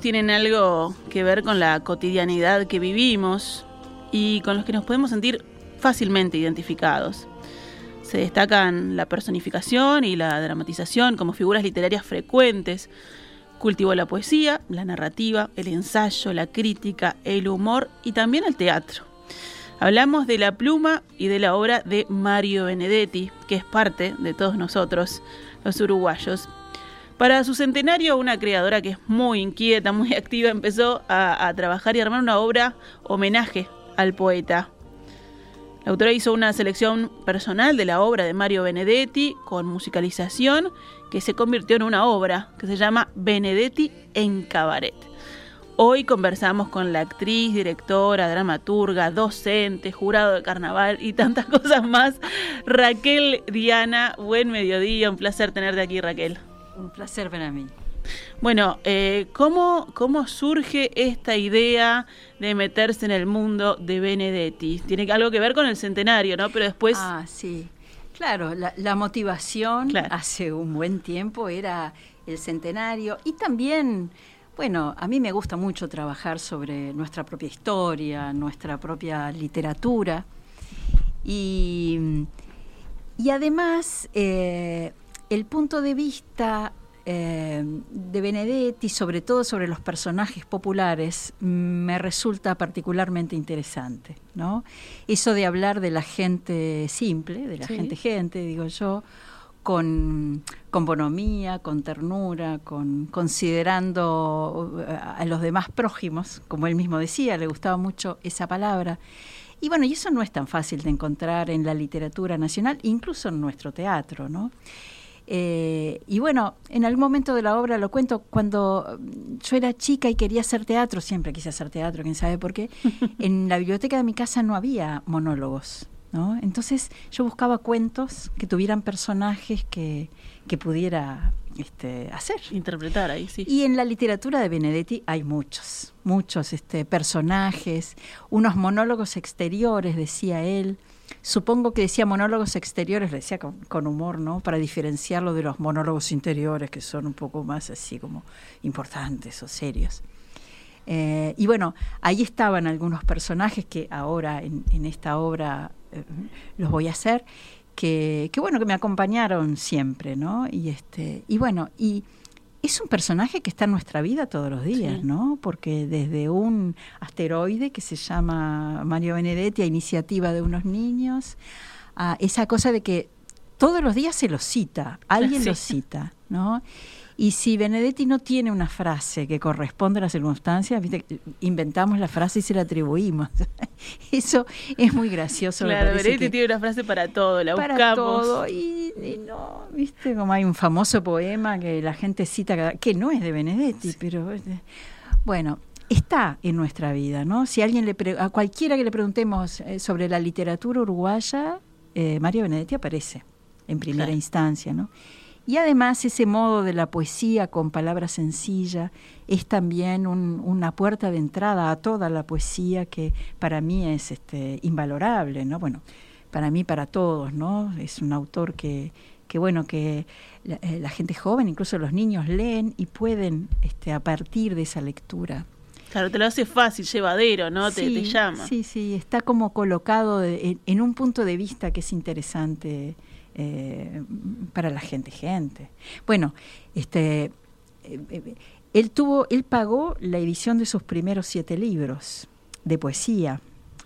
Tienen algo que ver con la cotidianidad que vivimos y con los que nos podemos sentir fácilmente identificados. Se destacan la personificación y la dramatización como figuras literarias frecuentes. Cultivó la poesía, la narrativa, el ensayo, la crítica, el humor y también el teatro. Hablamos de la pluma y de la obra de Mario Benedetti, que es parte de todos nosotros, los uruguayos, para su centenario, una creadora que es muy inquieta, muy activa, empezó a, trabajar y armar una obra homenaje al poeta. La autora hizo una selección personal de la obra de Mario Benedetti con musicalización que se convirtió en una obra que se llama Benedetti en cabaret. Hoy conversamos con la actriz, directora, dramaturga, docente, jurado de carnaval y tantas cosas más. Raquel Diana, buen mediodía, un placer tenerte aquí Raquel. Un placer para mí. Bueno, eh, ¿cómo, ¿cómo surge esta idea de meterse en el mundo de Benedetti? Tiene algo que ver con el centenario, ¿no? Pero después... Ah, sí. Claro, la, motivación hace un buen tiempo era el centenario y también, bueno, a mí me gusta mucho trabajar sobre nuestra propia historia, nuestra propia literatura y, y además... Eh, el punto de vista eh, de Benedetti, sobre todo sobre los personajes populares, me resulta particularmente interesante, ¿no? Eso de hablar de la gente simple, de la gente gente, digo yo, con, con bonomía, con ternura, con considerando eh, a los demás prójimos, como él mismo decía, le gustaba mucho esa palabra. Y bueno, y eso no es tan fácil de encontrar en la literatura nacional, incluso en nuestro teatro, ¿no? Eh, y bueno, en algún momento de la obra lo cuento, cuando yo era chica y quería hacer teatro, siempre quise hacer teatro, quién sabe por qué, en la biblioteca de mi casa no había monólogos. ¿no? Entonces yo buscaba cuentos que tuvieran personajes que, que pudiera este, hacer. Interpretar ahí, sí. Y en la literatura de Benedetti hay muchos, muchos este, personajes, unos monólogos exteriores, decía él, Supongo que decía monólogos exteriores, le decía con, humor, ¿no? Para diferenciarlo de los monólogos interiores, que son un poco más así como importantes o serios. Eh, y bueno, ahí estaban algunos personajes que ahora en, esta obra eh, los voy a hacer, que, que, bueno, que me acompañaron siempre, ¿no? Y este, y bueno, y es un personaje que está en nuestra vida todos los días, ¿no? Porque desde un asteroide que se llama Mario Benedetti, a iniciativa de unos niños, a esa cosa de que todos los días se lo cita, alguien lo cita, ¿no? Y si Benedetti no tiene una frase que corresponde a las circunstancias, inventamos la frase y se la atribuimos. Eso es muy gracioso. Claro, Benedetti tiene una frase para todo, la para todo. Y, no, viste, como hay un famoso poema que la gente cita, que no es de Benedetti, pero bueno, está en nuestra vida, ¿no? Si alguien le a cualquiera que le preguntemos eh, sobre la literatura uruguaya, eh, Mario Benedetti aparece en primera instancia, ¿no? Y además ese modo de la poesía con palabra sencilla es también una puerta de entrada a toda la poesía que para mí es este, invalorable, ¿no? Bueno, para mí, para todos, ¿no? Es un autor que, que bueno, que la, eh, gente joven, incluso los niños leen y pueden este, a partir de esa lectura Claro, te lo hace fácil, llevadero, ¿no? te, te, llama. Sí, sí, está como colocado en, un punto de vista que es interesante eh, para la gente, gente. Bueno, este, eh, él tuvo, él pagó la edición de sus primeros siete libros de poesía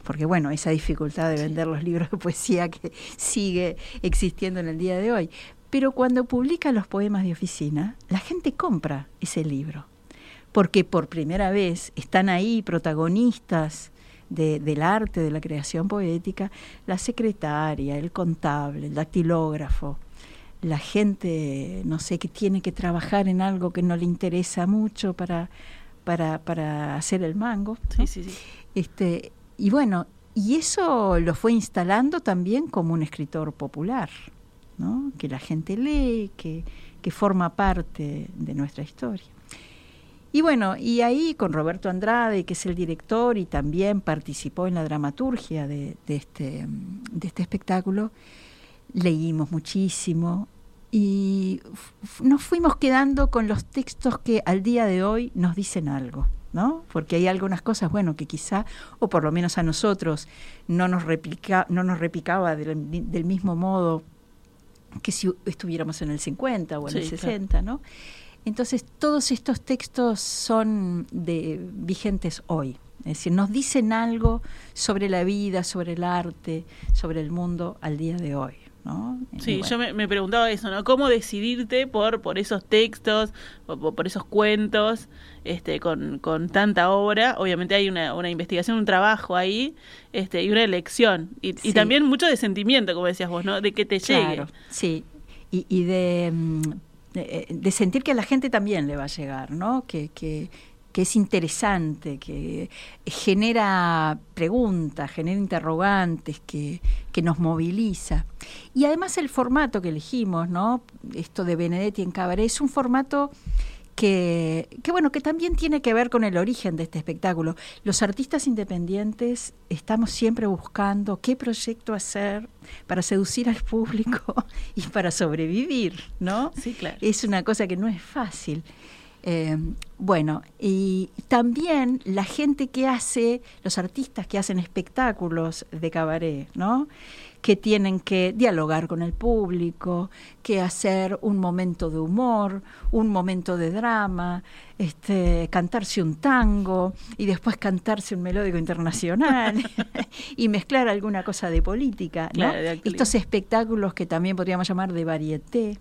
porque bueno, esa dificultad de vender los libros de poesía que sigue existiendo en el día de hoy. Pero cuando publica los poemas de oficina, la gente compra ese libro, porque por primera vez están ahí protagonistas del arte, de la creación poética, la secretaria, el contable, el dactilógrafo, la gente, no sé, que tiene que trabajar en algo que no le interesa mucho para, para, para hacer el mango. Sí, sí, sí. Este, y bueno, y eso lo fue instalando también como un escritor popular, ¿no? que la gente lee, que, que forma parte de nuestra historia. Y bueno, y ahí con Roberto Andrade, que es el director y también participó en la dramaturgia de, este, de este espectáculo, leímos muchísimo y nos fuimos quedando con los textos que al día de hoy nos dicen algo. ¿no? Porque hay algunas cosas, bueno, que quizá, o por lo menos a nosotros, no nos, replica, no nos replicaba del, del mismo modo que si estuviéramos en el 50 o en el 60, ¿no? Entonces, todos estos textos son de, vigentes hoy. Es decir, nos dicen algo sobre la vida, sobre el arte, sobre el mundo al día de hoy. ¿no? Sí, yo me, preguntaba eso, ¿no? ¿Cómo decidirte por, por esos textos, por, por esos cuentos, este, con, con, tanta obra? Obviamente hay una, una, investigación, un trabajo ahí, este, y una elección. Y, y, también mucho de sentimiento, como decías vos, ¿no? De que te llegue. Sí, y, y de, mm, de, de, sentir que a la gente también le va a llegar, ¿no? Que, que, que es interesante, que genera preguntas, genera interrogantes, que, que, nos moviliza. Y además el formato que elegimos, ¿no? Esto de Benedetti en Cabaret, es un formato que, que, bueno, que también tiene que ver con el origen de este espectáculo. Los artistas independientes estamos siempre buscando qué proyecto hacer para seducir al público y para sobrevivir, ¿no? Sí, claro. Es una cosa que no es fácil. Eh, bueno, y también la gente que hace, los artistas que hacen espectáculos de cabaret, ¿no? Que tienen que dialogar con el público, que hacer un momento de humor, un momento de drama, este, cantarse un tango y después cantarse un melódico internacional y mezclar alguna cosa de política. ¿no? Estos espectáculos que también podríamos llamar de varieté.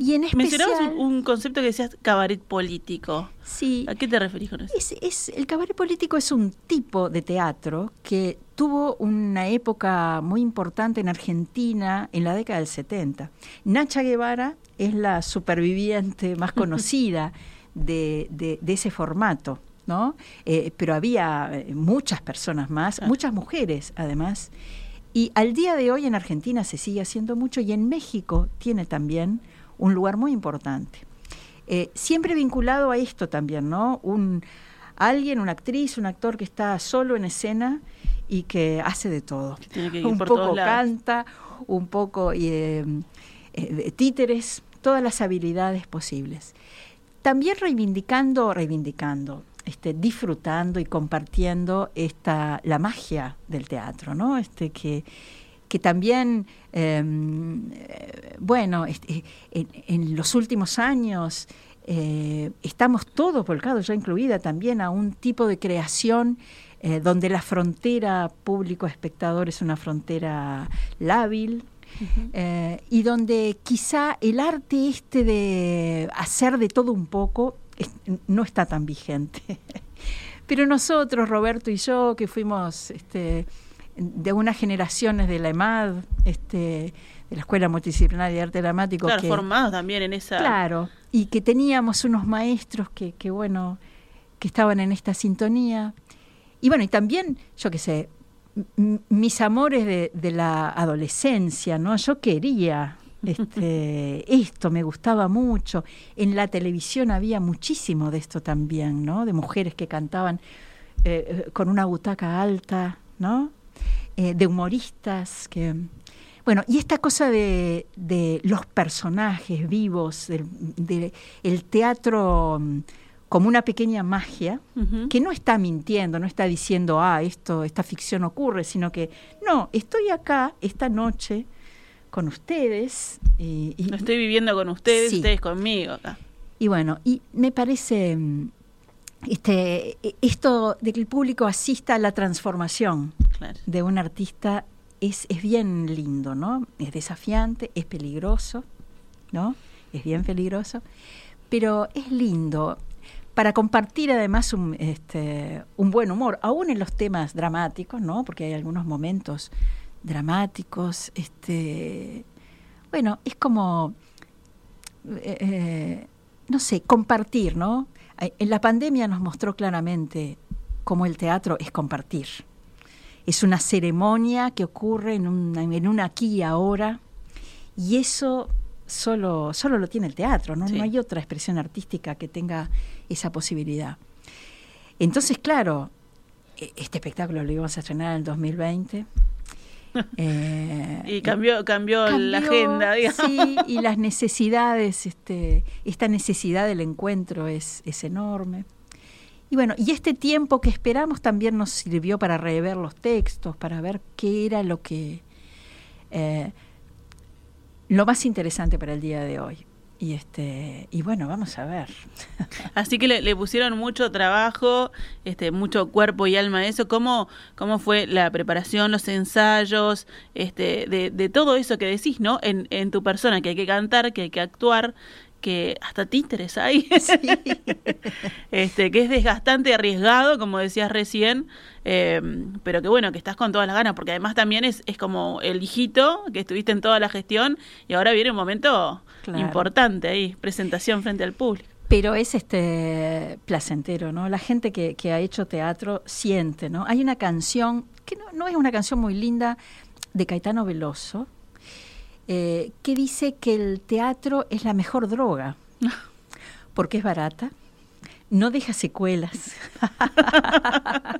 Y en especial, Mencionabas un, concepto que decías cabaret político. Sí. ¿A qué te referís con eso? Es, el cabaret político es un tipo de teatro que tuvo una época muy importante en Argentina en la década del 70. Nacha Guevara es la superviviente más conocida de, de, ese formato. ¿no? Eh, pero había eh, muchas personas más, ah. muchas mujeres además. Y al día de hoy en Argentina se sigue haciendo mucho y en México tiene también un lugar muy importante. Eh, siempre vinculado a esto también, ¿no? Un, alguien, una actriz, un actor que está solo en escena y que hace de todo. un poco canta, un poco eh, eh, títeres, todas las habilidades posibles. También reivindicando, reivindicando, este, disfrutando y compartiendo esta, la magia del teatro, ¿no? Este, que, que también, em, bueno, este, en, los últimos años eh, estamos todos volcados, ya incluida también, a un tipo de creación eh, donde la frontera público-espectador es una frontera lábil, eh, y donde quizá el arte este de hacer de todo un poco no está tan vigente. Pero nosotros, Roberto y yo, que fuimos este, de unas generaciones de la EMAD, este, de la Escuela Multidisciplinaria de Arte Dramático. Claro, formados también en esa... Claro, y que teníamos unos maestros que, que, bueno, que estaban en esta sintonía. Y bueno, y también, yo qué sé, mis amores de, de, la adolescencia, ¿no? Yo quería este, esto, me gustaba mucho. En la televisión había muchísimo de esto también, ¿no? De mujeres que cantaban eh, eh, con una butaca alta, ¿no? Eh, de humoristas que... Bueno, y esta cosa de, de los personajes vivos, del el teatro mm, como una pequeña magia, que no está mintiendo, no está diciendo, ah, esto, esta ficción ocurre, sino que, no, estoy acá esta noche con ustedes. Y, no estoy viviendo con ustedes, ustedes conmigo acá. Y bueno, y me parece mm, este, esto de que el público asista a la transformación de un artista es, es bien lindo, ¿no? Es desafiante, es peligroso, ¿no? Es bien peligroso, pero es lindo para compartir además un, este, un buen humor, aún en los temas dramáticos, ¿no? Porque hay algunos momentos dramáticos, este, bueno, es como, eh, eh, no sé, compartir, ¿no? En la pandemia nos mostró claramente cómo el teatro es compartir. Es una ceremonia que ocurre en un, en un aquí y ahora, y eso solo, solo lo tiene el teatro, ¿no? no hay otra expresión artística que tenga esa posibilidad. Entonces, claro, e, este espectáculo lo íbamos a estrenar en el 2020 eh, y cambió, cambió, la agenda, Sí, y las necesidades, este, esta necesidad del encuentro es, es enorme. Y bueno, y este tiempo que esperamos también nos sirvió para rever los textos, para ver qué era lo que eh, lo más interesante para el día de hoy. Y este, y bueno, vamos a ver. Así que le, pusieron mucho trabajo, este, mucho cuerpo y alma a eso. ¿Cómo, cómo fue la preparación, los ensayos, este, de, de todo eso que decís, ¿no? En, en tu persona, que hay que cantar, que hay que actuar, que hasta títeres hay, este, que es desgastante, arriesgado, como decías recién, eh, pero que bueno, que estás con todas las ganas, porque además también es, es como el hijito, que estuviste en toda la gestión y ahora viene un momento importante ahí, presentación frente al público. Pero es este placentero, ¿no? La gente que, que ha hecho teatro siente, ¿no? Hay una canción, que no, no es una canción muy linda, de Caetano Veloso, eh, que dice que el teatro es la mejor droga, porque es barata, no deja secuelas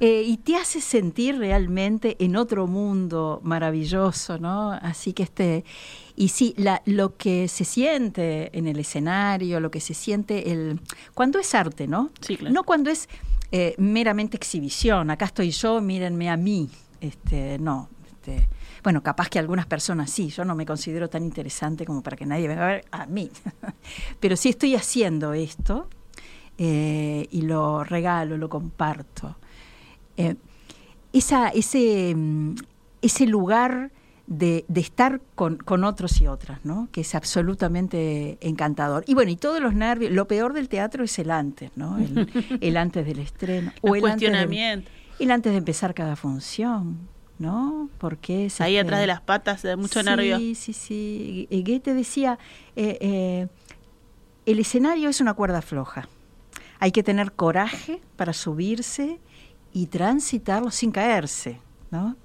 eh, y te hace sentir realmente en otro mundo maravilloso, ¿no? Así que este y sí, la, lo que se siente en el escenario, lo que se siente el cuando es arte, ¿no? No cuando es eh, meramente exhibición. Acá estoy yo, mírenme a mí. Este, no, este, bueno, capaz que algunas personas sí, yo no me considero tan interesante como para que nadie venga a ver a mí. Pero sí estoy haciendo esto eh, y lo regalo, lo comparto. Eh, esa, ese, mm, ese lugar de, estar con, otros y otras, ¿no? que es absolutamente encantador. Y bueno, y todos los nervios, lo peor del teatro es el antes, ¿no? el, antes del estreno. o el cuestionamiento. el antes de empezar cada función. ¿No? Porque es ahí atrás de las patas de mucho nervio. Sí, sí, sí. Goethe decía, eh, eh, el escenario es una cuerda floja. Hay que tener coraje para subirse y transitarlo sin caerse, ¿no?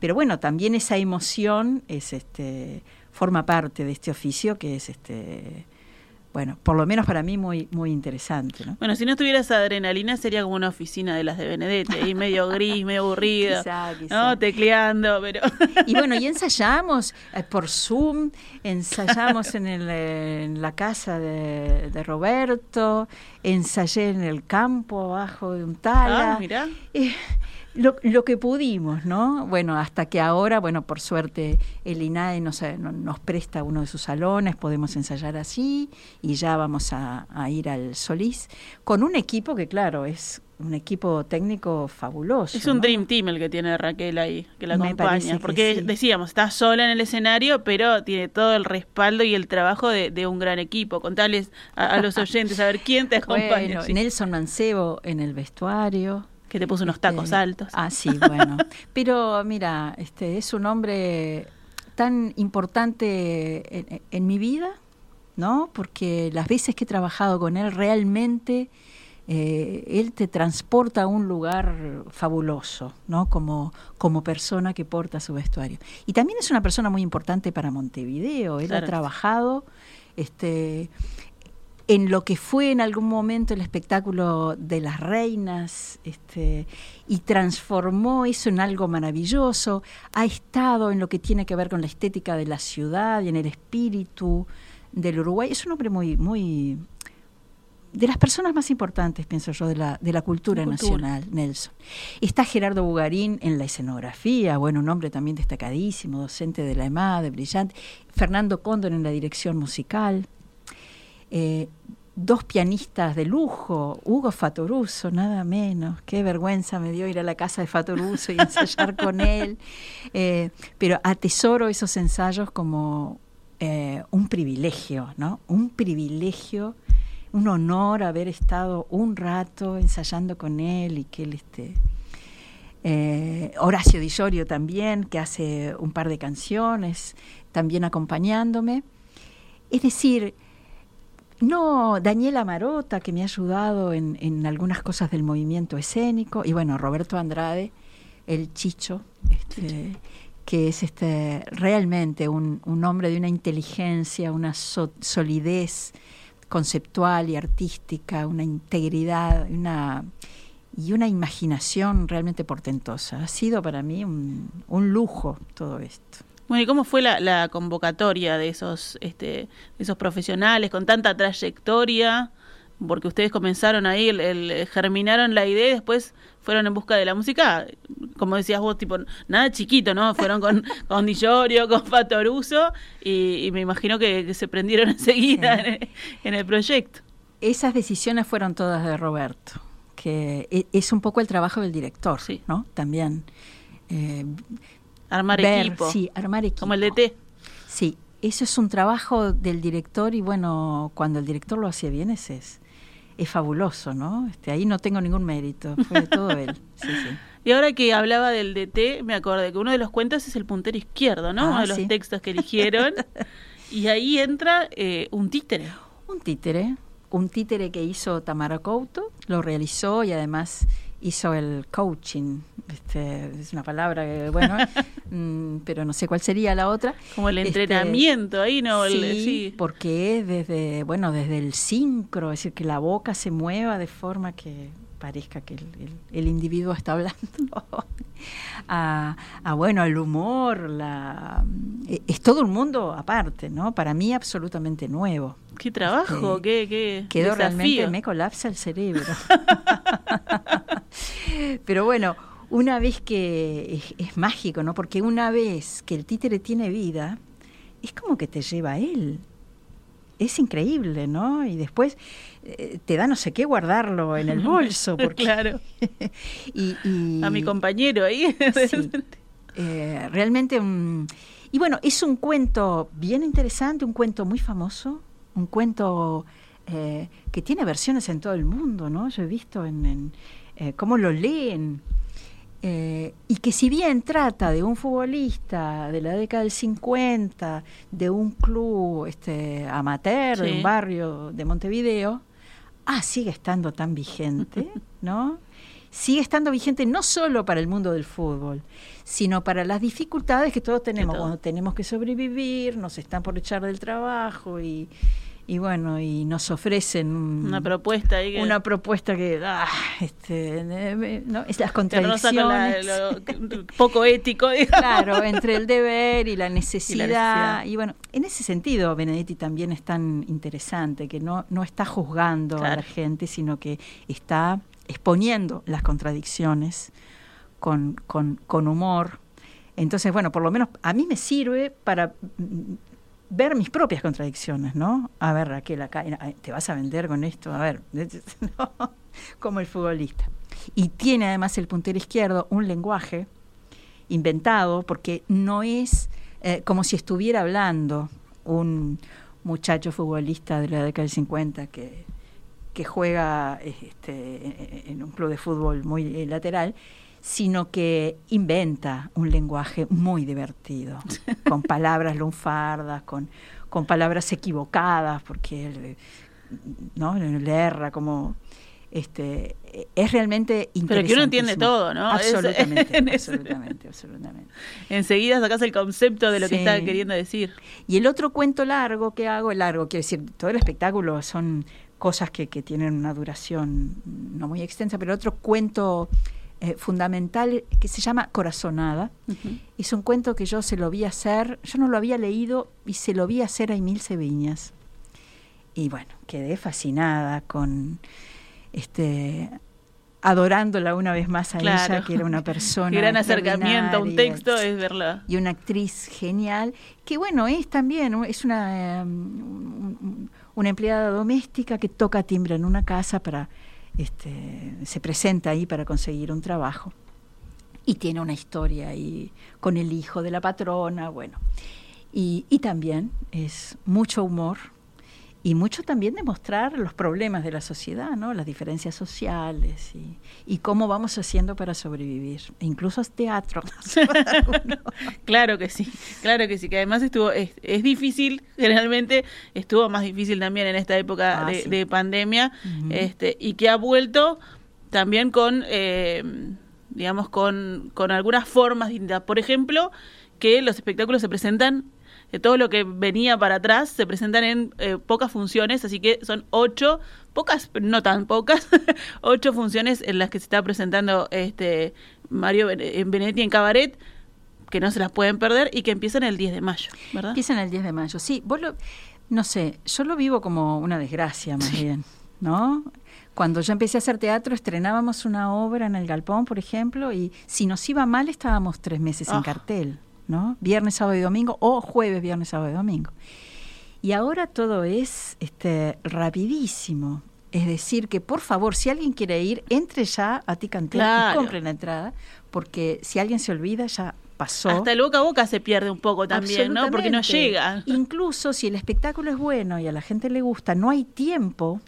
Pero bueno, también esa emoción es este forma parte de este oficio que es este bueno, por lo menos para mí muy muy interesante. ¿no? Bueno, si no tuvieras adrenalina sería como una oficina de las de Benedetti, ahí medio gris, medio aburrido, ¿no? Tecleando, pero... Y bueno, y ensayamos eh, por Zoom, ensayamos en, el, en la casa de, de, Roberto, ensayé en el campo abajo de un tala. Ah, mira. Eh, lo, lo, que pudimos, ¿no? Bueno, hasta que ahora, bueno, por suerte el INAE nos, nos presta uno de sus salones, podemos ensayar allí y ya vamos a, ir al Solís con un equipo que, claro, es un equipo técnico fabuloso. Es un Dream Team el que tiene Raquel ahí, que la acompaña. Porque decíamos, está sola en el escenario, pero tiene todo el respaldo y el trabajo de, un gran equipo. Contales a, los oyentes a ver quién te acompaña. Nelson Mancebo en el vestuario. Que te puso unos tacos altos. Ah, sí, bueno. Pero mira, este es un hombre tan importante en, mi vida, ¿no? Porque las veces que he trabajado con él, realmente eh, él te transporta a un lugar fabuloso, ¿no? Como, como persona que porta su vestuario. Y también es una persona muy importante para Montevideo. Él ha trabajado este, en lo que fue en algún momento el espectáculo de las reinas, este, y transformó eso en algo maravilloso, ha estado en lo que tiene que ver con la estética de la ciudad y en el espíritu del Uruguay. Es un hombre muy, muy de las personas más importantes, pienso yo, de la, de la cultura, nacional, Nelson. Está Gerardo Bugarín en la escenografía, bueno, un hombre también destacadísimo, docente de la EMAD, brillante. Fernando Cóndor en la dirección musical. Eh, dos pianistas de lujo, Hugo Fatoruso, nada menos. Qué vergüenza me dio ir a la casa de Fatoruso y ensayar con él. Eh, pero atesoro esos ensayos como eh, un privilegio, ¿no? Un privilegio un honor haber estado un rato ensayando con él y que él esté. Horacio Di también, que hace un par de canciones, también acompañándome. Es decir, no, Daniela Marota, que me ha ayudado en, algunas cosas del movimiento escénico, y bueno, Roberto Andrade, el Chicho, este, que es este realmente un, hombre de una inteligencia, una solidez conceptual y artística, una integridad, una y una imaginación realmente portentosa. Ha sido para mí un, lujo todo esto. Bueno, ¿y cómo fue la, convocatoria de esos, este, de esos profesionales con tanta trayectoria? Porque ustedes comenzaron ahí, el, germinaron la idea y después fueron en busca de la música, como decías vos, tipo, nada chiquito, ¿no? Fueron con, con Di con Fatoruso y, me imagino que, se prendieron enseguida en el proyecto. Esas decisiones fueron todas de Roberto que e, es un poco el trabajo del director, sí. ¿no? También. Eh, armar equipo. Sí, armar equipo. Como el DT. Sí, eso es un trabajo del director y bueno, cuando el director lo hace bien es, es, fabuloso, ¿no? Este, ahí no tengo ningún mérito, fue todo él. Sí, sí. Y ahora que hablaba del DT, me acordé que uno de los cuentos es el puntero izquierdo, ¿no? Ah, uno de los textos que eligieron. y ahí entra eh, un títere. Un títere, un títere que hizo Tamara Couto, lo realizó y además hizo el coaching. Este, es una palabra que, bueno, mm, pero no sé cuál sería la otra. Como el este, entrenamiento ahí, ¿no? Sí, porque es desde, bueno, desde el sincro, es decir, que la boca se mueva de forma que parezca que el, individuo está hablando. a, bueno, el humor, la, e, es todo un mundo aparte, ¿no? Para mí absolutamente nuevo. Qué trabajo, este, qué, qué Quedó realmente, me colapsa el cerebro. Pero bueno, una vez que es, mágico, ¿no? Porque una vez que el títere tiene vida, es como que te lleva a él. Es increíble, ¿no? Y después eh, te da no sé qué guardarlo en el bolso. Porque... claro. y, A mi compañero ahí. Eh, realmente un... Y bueno, es un cuento bien interesante, un cuento muy famoso, un cuento eh, que tiene versiones en todo el mundo, ¿no? Yo he visto en, eh, cómo lo leen. Eh, y que si bien trata de un futbolista de la década del 50, de un club este, amateur, de un barrio de Montevideo, ah, sigue estando tan vigente, ¿no? Sigue estando vigente no solo para el mundo del fútbol, sino para las dificultades que todos tenemos cuando tenemos que sobrevivir, nos están por echar del trabajo y, y bueno, y nos ofrecen una propuesta ahí una propuesta que ah, este, no, las contradicciones. poco ético claro entre el deber y la, necesidad. y bueno en ese sentido Benedetti también es tan interesante que no no está juzgando a la gente sino que está exponiendo las contradicciones con, con, con humor. Entonces, bueno, por lo menos a mí me sirve para ver mis propias contradicciones, ¿no? A ver, Raquel, acá te vas a vender con esto, a ver, como el futbolista. Y tiene además el puntero izquierdo un lenguaje inventado, porque no es eh, como si estuviera hablando un muchacho futbolista de la década del 50 que, juega este, en un club de fútbol muy eh, lateral, sino que inventa un lenguaje muy divertido, con palabras lunfardas, con, con palabras equivocadas, porque él, ¿no? le erra como este es realmente interesante. Pero que uno entiende todo, ¿no? Absolutamente, absolutamente, absolutamente. Enseguida sacas el concepto de lo que está queriendo decir. Y el otro cuento largo que hago, largo, quiero decir, todo el espectáculo son cosas que, que tienen una duración no muy extensa, pero el otro cuento eh, fundamental que se llama Corazonada. Es un cuento que yo se lo vi hacer, yo no lo había leído y se lo vi hacer a Emil Ceviñas. Y bueno, quedé fascinada con este adorándola una vez más a ella, que era una persona. gran acercamiento a un texto es verla. Y una actriz genial, que bueno, es también, es una, em, una empleada doméstica que toca timbre en una casa para este, se presenta ahí para conseguir un trabajo y tiene una historia ahí con el hijo de la patrona, bueno. Y, también es mucho humor y mucho también de mostrar los problemas de la sociedad, ¿no? las diferencias sociales y, y cómo vamos haciendo para sobrevivir, e incluso teatro. claro que sí, claro que sí, que además estuvo es, es, difícil, generalmente estuvo más difícil también en esta época ah, de, pandemia, este y que ha vuelto también con, eh, digamos, con, con algunas formas distintas. Por ejemplo, que los espectáculos se presentan de todo lo que venía para atrás se presentan en eh, pocas funciones, así que son ocho, pocas, no tan pocas, ocho funciones en las que se está presentando este Mario en Benedetti en Cabaret, que no se las pueden perder y que empiezan el 10 de mayo, ¿verdad? Empiezan el 10 de mayo, sí. Vos lo, no sé, yo lo vivo como una desgracia más bien, ¿no? Cuando yo empecé a hacer teatro, estrenábamos una obra en el Galpón, por ejemplo, y si nos iba mal estábamos tres meses en ah. cartel. ¿No? Viernes, sábado y domingo o jueves, viernes, sábado y domingo. Y ahora todo es este, rapidísimo. Es decir, que por favor, si alguien quiere ir, entre ya a Ticantel y compre la entrada, porque si alguien se olvida, ya pasó. Hasta el boca a boca se pierde un poco también, ¿no? Porque no llega. Incluso si el espectáculo es bueno y a la gente le gusta, no hay tiempo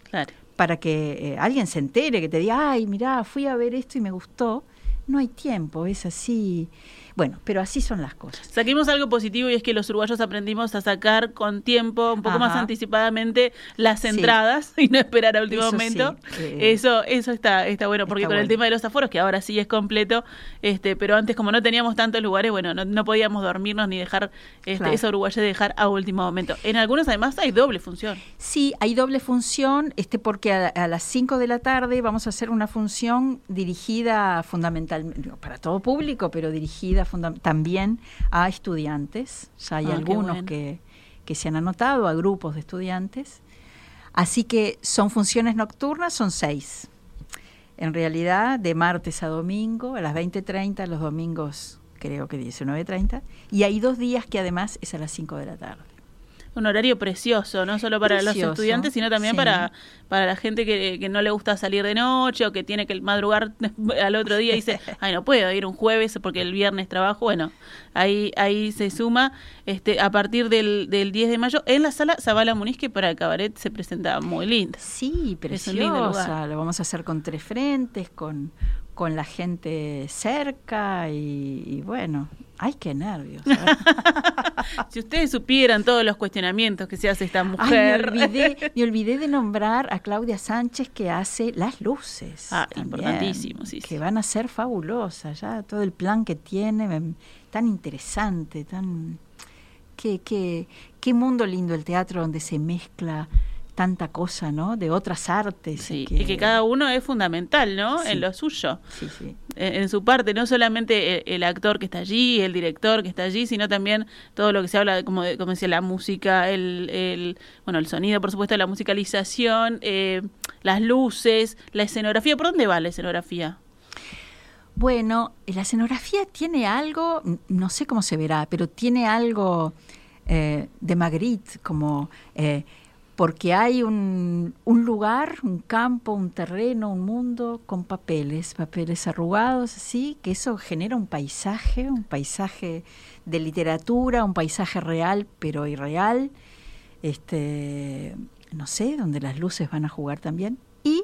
para que eh, alguien se entere, que te diga, ay, mirá, fui a ver esto y me gustó. No hay tiempo, es así. Bueno, pero así son las cosas. Saquemos algo positivo y es que los uruguayos aprendimos a sacar con tiempo, un poco más anticipadamente, las entradas y no esperar a último momento. Eh, eso, eso está, está bueno, porque con el tema de los aforos, que ahora sí es completo, este, pero antes como no teníamos tantos lugares, bueno, no, podíamos dormirnos ni dejar este, eso uruguayo dejar a último momento. En algunos además hay doble función. Sí, hay doble función, este, porque a, las 5 de la tarde vamos a hacer una función dirigida fundamentalmente, para todo público, pero dirigida también a estudiantes, ya hay ah, algunos que, que se han anotado, a grupos de estudiantes. Así que son funciones nocturnas, son seis. En realidad, de martes a domingo, a las 20.30, los domingos creo que 19.30, y hay dos días que además es a las 5 de la tarde un horario precioso, no solo para los estudiantes, sino también para, para la gente que, que, no le gusta salir de noche o que tiene que madrugar al otro día y dice, ay, no puedo ir un jueves porque el viernes trabajo. Bueno, ahí ahí se suma este a partir del, del 10 de mayo en la sala Zabala Muniz, que para el cabaret se presenta muy linda. Sí, preciosa. Lo vamos a hacer con tres frentes, con con la gente cerca y, bueno, ay, qué nervios. si ustedes supieran todos los cuestionamientos que se hace esta mujer. me, olvidé, de nombrar a Claudia Sánchez que hace las luces. Ah, importantísimo, sí. Que van a ser fabulosas, ya todo el plan que tiene, tan interesante, tan... Qué, qué, qué mundo lindo el teatro donde se mezcla tanta cosa, ¿no? De otras artes. y, que, cada uno es fundamental, ¿no? En lo suyo. Sí, sí. En, su parte, no solamente el, actor que está allí, el director que está allí, sino también todo lo que se habla, de, como, como decía, la música, el, el, bueno, el sonido, por supuesto, la musicalización, eh, las luces, la escenografía. ¿Por dónde va la escenografía? Bueno, la escenografía tiene algo, no sé cómo se verá, pero tiene algo eh, de Magritte, como... Eh, porque hay un, lugar, un campo, un terreno, un mundo con papeles, papeles arrugados, así, que eso genera un paisaje, un paisaje de literatura, un paisaje real pero irreal, este, no sé, donde las luces van a jugar también, y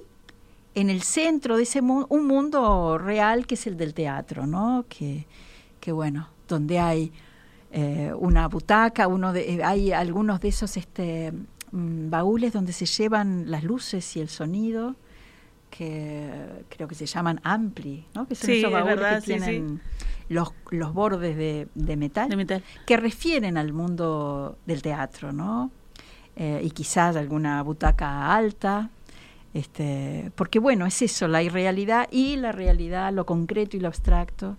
en el centro de ese mundo, un mundo real que es el del teatro, ¿no? Que, que bueno, donde hay eh, una butaca, uno de, hay algunos de esos este, baúles donde se llevan las luces y el sonido, que creo que se llaman ampli, ¿no? que son esos baúles que tienen Los, los bordes de, de, metal, que refieren al mundo del teatro, ¿no? Eh, y quizás alguna butaca alta, este, porque bueno, es eso, la irrealidad y la realidad, lo concreto y lo abstracto,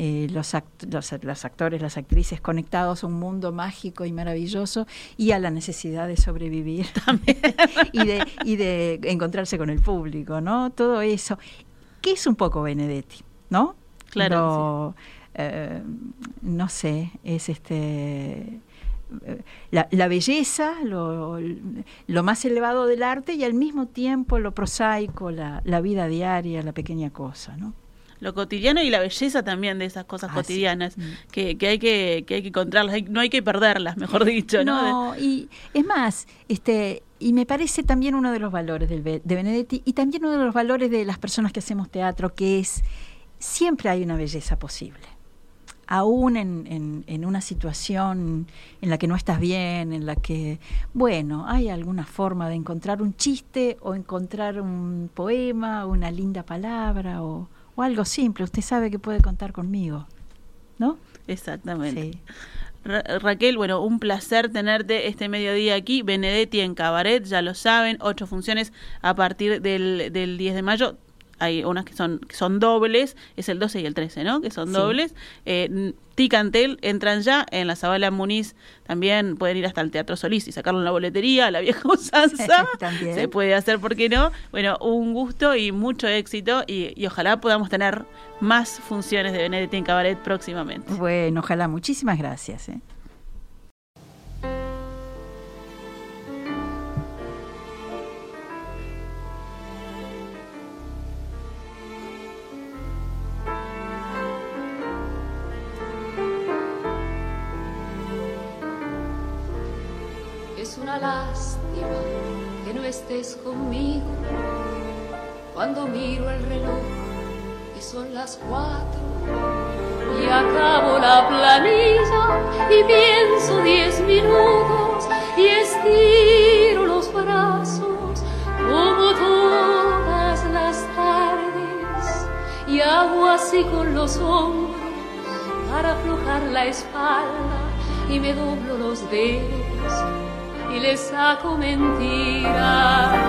eh, los, los, actores, las actrices conectados a un mundo mágico y maravilloso y a la necesidad de sobrevivir también y, de, y de encontrarse con el público, ¿no? Todo eso, que es un poco Benedetti, ¿no? Claro. Eh, no sé, es este... Eh, la, la, belleza, lo, lo, más elevado del arte y al mismo tiempo lo prosaico, la, la vida diaria, la pequeña cosa, ¿no? Lo cotidiano y la belleza también de esas cosas cotidianas, mm. que, que, hay que, que hay que encontrarlas, no hay que perderlas, mejor dicho. No, y es más, este, y me parece también uno de los valores del, de Benedetti y también uno de los valores de las personas que hacemos teatro, que es siempre hay una belleza posible aún en, en, una situación en la que no estás bien, en la que, bueno, hay alguna forma de encontrar un chiste o encontrar un poema, una linda palabra o, algo simple. Usted sabe que puede contar conmigo, ¿no? Exactamente. Raquel, bueno, un placer tenerte este mediodía aquí. Benedetti en Cabaret, ya lo saben, ocho funciones a partir del, del 10 de mayo hay unas que son, que son dobles, es el 12 y el 13, ¿no? Que son dobles. Eh, Ticantel entran ya, en la Zabala Muniz también pueden ir hasta el Teatro Solís y sacarlo en la boletería, la vieja usanza. Se puede hacer, ¿por qué no? Bueno, un gusto y mucho éxito y, y ojalá podamos tener más funciones de Benedetti en Cabaret próximamente. Bueno, ojalá. Muchísimas gracias. ¿eh? Lástima que no estés conmigo. Cuando miro el reloj y son las cuatro y acabo la planilla y pienso diez minutos y estiro los brazos como todas las tardes y hago así con los hombros para aflojar la espalda y me doblo los dedos y le saco mentiras.